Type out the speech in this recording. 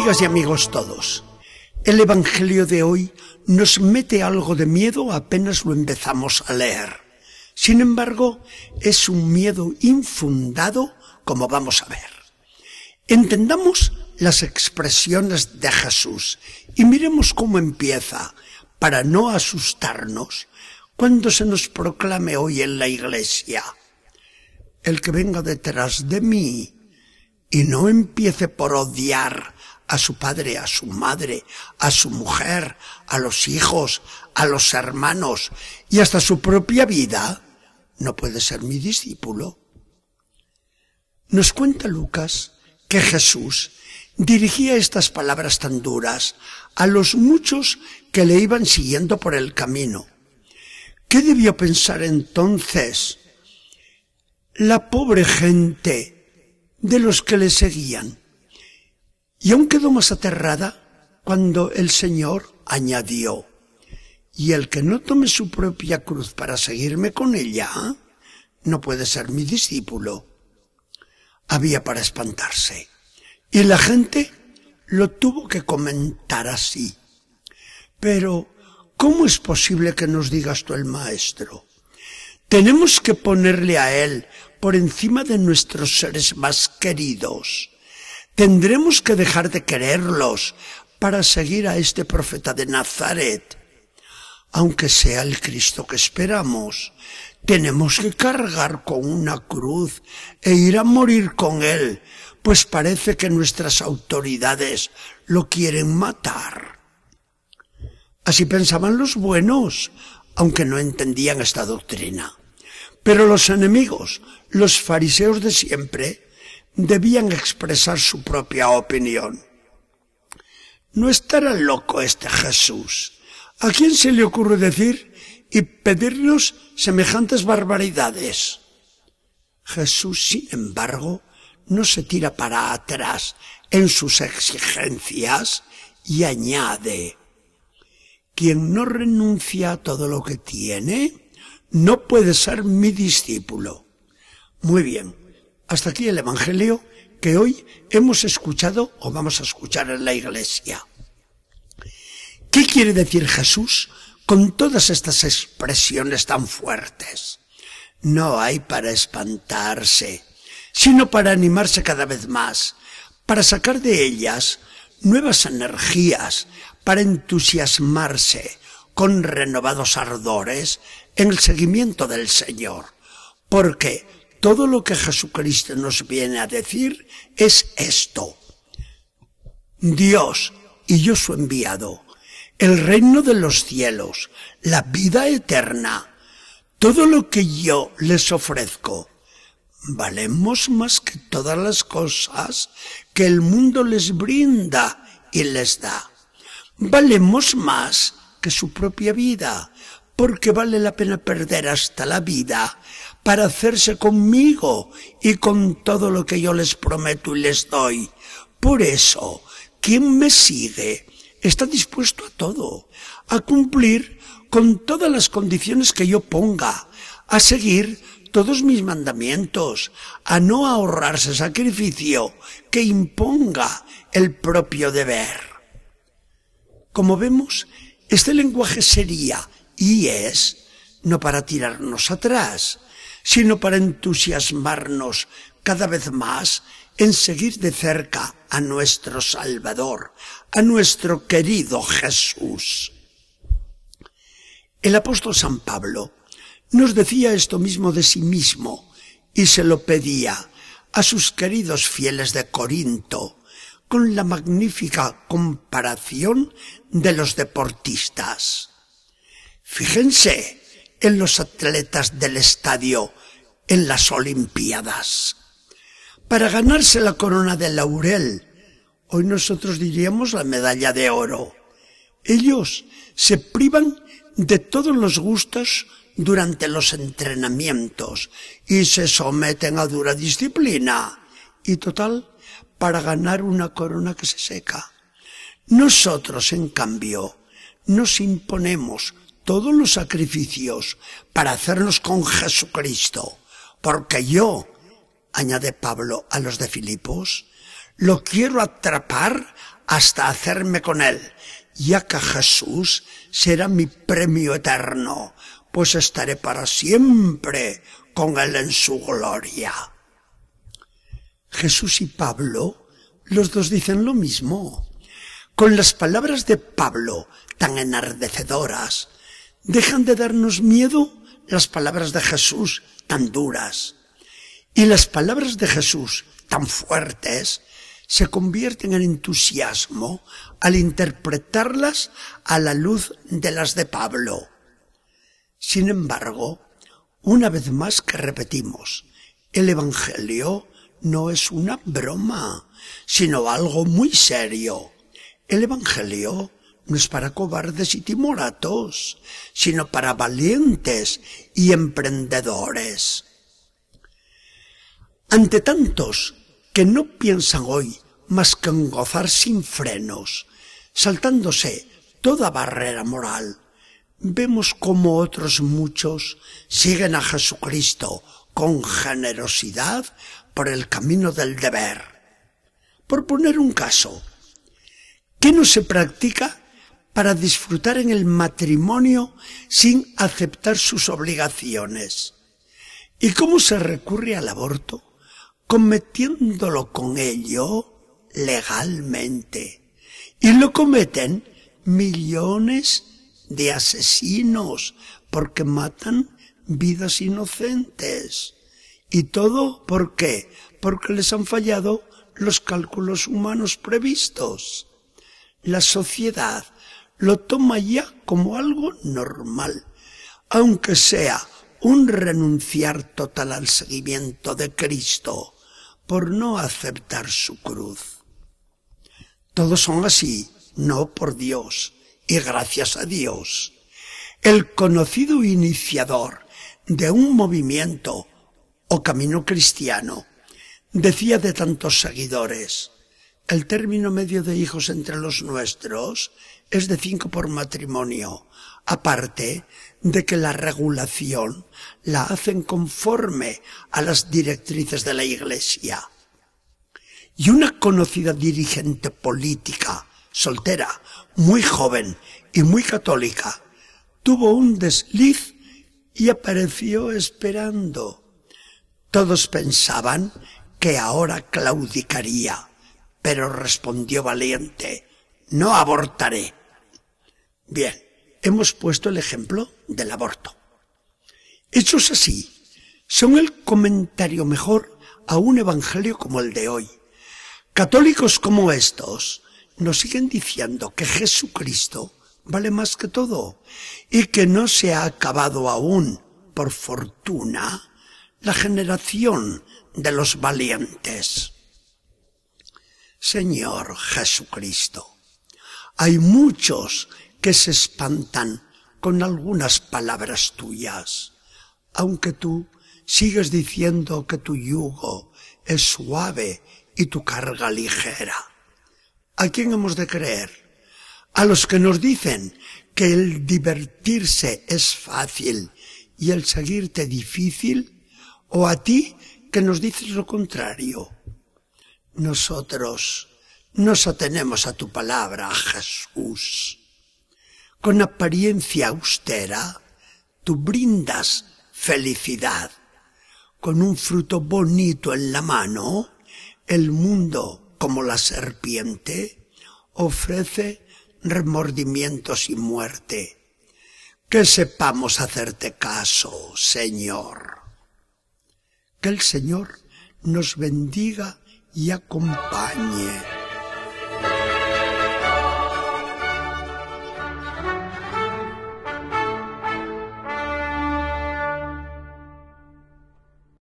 Amigas y amigos todos, el Evangelio de hoy nos mete algo de miedo apenas lo empezamos a leer. Sin embargo, es un miedo infundado, como vamos a ver. Entendamos las expresiones de Jesús y miremos cómo empieza, para no asustarnos, cuando se nos proclame hoy en la iglesia. El que venga detrás de mí y no empiece por odiar a su padre, a su madre, a su mujer, a los hijos, a los hermanos y hasta su propia vida, no puede ser mi discípulo. Nos cuenta Lucas que Jesús dirigía estas palabras tan duras a los muchos que le iban siguiendo por el camino. ¿Qué debió pensar entonces la pobre gente de los que le seguían? Y aún quedó más aterrada cuando el Señor añadió, y el que no tome su propia cruz para seguirme con ella, no puede ser mi discípulo. Había para espantarse. Y la gente lo tuvo que comentar así. Pero, ¿cómo es posible que nos digas tú el maestro? Tenemos que ponerle a él por encima de nuestros seres más queridos. Tendremos que dejar de quererlos para seguir a este profeta de Nazaret. Aunque sea el Cristo que esperamos, tenemos que cargar con una cruz e ir a morir con él, pues parece que nuestras autoridades lo quieren matar. Así pensaban los buenos, aunque no entendían esta doctrina. Pero los enemigos, los fariseos de siempre, debían expresar su propia opinión. No estará loco este Jesús. ¿A quién se le ocurre decir y pedirnos semejantes barbaridades? Jesús, sin embargo, no se tira para atrás en sus exigencias y añade, quien no renuncia a todo lo que tiene, no puede ser mi discípulo. Muy bien, hasta aquí el Evangelio que hoy hemos escuchado o vamos a escuchar en la iglesia. ¿Qué quiere decir Jesús con todas estas expresiones tan fuertes? No hay para espantarse, sino para animarse cada vez más, para sacar de ellas nuevas energías, para entusiasmarse con renovados ardores en el seguimiento del Señor. Porque todo lo que Jesucristo nos viene a decir es esto. Dios y yo su enviado, el reino de los cielos, la vida eterna, todo lo que yo les ofrezco, valemos más que todas las cosas que el mundo les brinda y les da. Valemos más que su propia vida, porque vale la pena perder hasta la vida para hacerse conmigo y con todo lo que yo les prometo y les doy. Por eso, quien me sigue está dispuesto a todo, a cumplir con todas las condiciones que yo ponga, a seguir todos mis mandamientos, a no ahorrarse sacrificio que imponga el propio deber. Como vemos, este lenguaje sería y es no para tirarnos atrás, sino para entusiasmarnos cada vez más en seguir de cerca a nuestro Salvador, a nuestro querido Jesús. El apóstol San Pablo nos decía esto mismo de sí mismo y se lo pedía a sus queridos fieles de Corinto con la magnífica comparación de los deportistas. Fíjense, en los atletas del estadio en las Olimpiadas. Para ganarse la corona de laurel, hoy nosotros diríamos la medalla de oro, ellos se privan de todos los gustos durante los entrenamientos y se someten a dura disciplina. Y total, para ganar una corona que se seca. Nosotros, en cambio, nos imponemos todos los sacrificios para hacernos con Jesucristo, porque yo, añade Pablo a los de Filipos, Lo quiero atrapar hasta hacerme con él, ya que Jesús será mi premio eterno, pues estaré para siempre con él en su gloria. Jesús y Pablo, los dos dicen lo mismo. Con las palabras de Pablo, tan enardecedoras, dejan de darnos miedo las palabras de Jesús, tan duras. Y las palabras de Jesús, tan fuertes, se convierten en entusiasmo al interpretarlas a la luz de las de Pablo. Sin embargo, una vez más que repetimos, el Evangelio no es una broma, sino algo muy serio. El Evangelio no es para cobardes y timoratos, sino para valientes y emprendedores. Ante tantos que no piensan hoy más que en gozar sin frenos, saltándose toda barrera moral, vemos como otros muchos siguen a Jesucristo con generosidad por el camino del deber. Por poner un caso, ¿qué no se practica para disfrutar en el matrimonio sin aceptar sus obligaciones? ¿Y cómo se recurre al aborto? Cometiéndolo con ello legalmente. Y lo cometen millones de asesinos porque matan vidas inocentes. ¿Y todo por qué? Porque les han fallado los cálculos humanos previstos. La sociedad lo toma ya como algo normal, aunque sea un renunciar total al seguimiento de Cristo por no aceptar su cruz. Todos son así, no por Dios, y gracias a Dios. El conocido iniciador de un movimiento o camino cristiano decía de tantos seguidores, el término medio de hijos entre los nuestros es de cinco por matrimonio, aparte de que la regulación la hacen conforme a las directrices de la Iglesia. Y una conocida dirigente política, soltera, muy joven y muy católica, tuvo un desliz y apareció esperando. Todos pensaban que ahora claudicaría, pero respondió valiente, no abortaré. Bien, hemos puesto el ejemplo del aborto. Hechos así, son el comentario mejor a un evangelio como el de hoy. Católicos como estos nos siguen diciendo que Jesucristo vale más que todo y que no se ha acabado aún, por fortuna, la generación de los valientes. Señor Jesucristo, hay muchos que se espantan con algunas palabras tuyas, aunque tú sigues diciendo que tu yugo es suave y tu carga ligera. ¿A quién hemos de creer? A los que nos dicen que el divertirse es fácil y el seguirte difícil, o a ti que nos dices lo contrario. Nosotros nos atenemos a tu palabra, Jesús. Con apariencia austera, tú brindas felicidad. Con un fruto bonito en la mano, el mundo, como la serpiente, ofrece remordimientos y muerte. Que sepamos hacerte caso, Señor. Que el Señor nos bendiga y acompañe.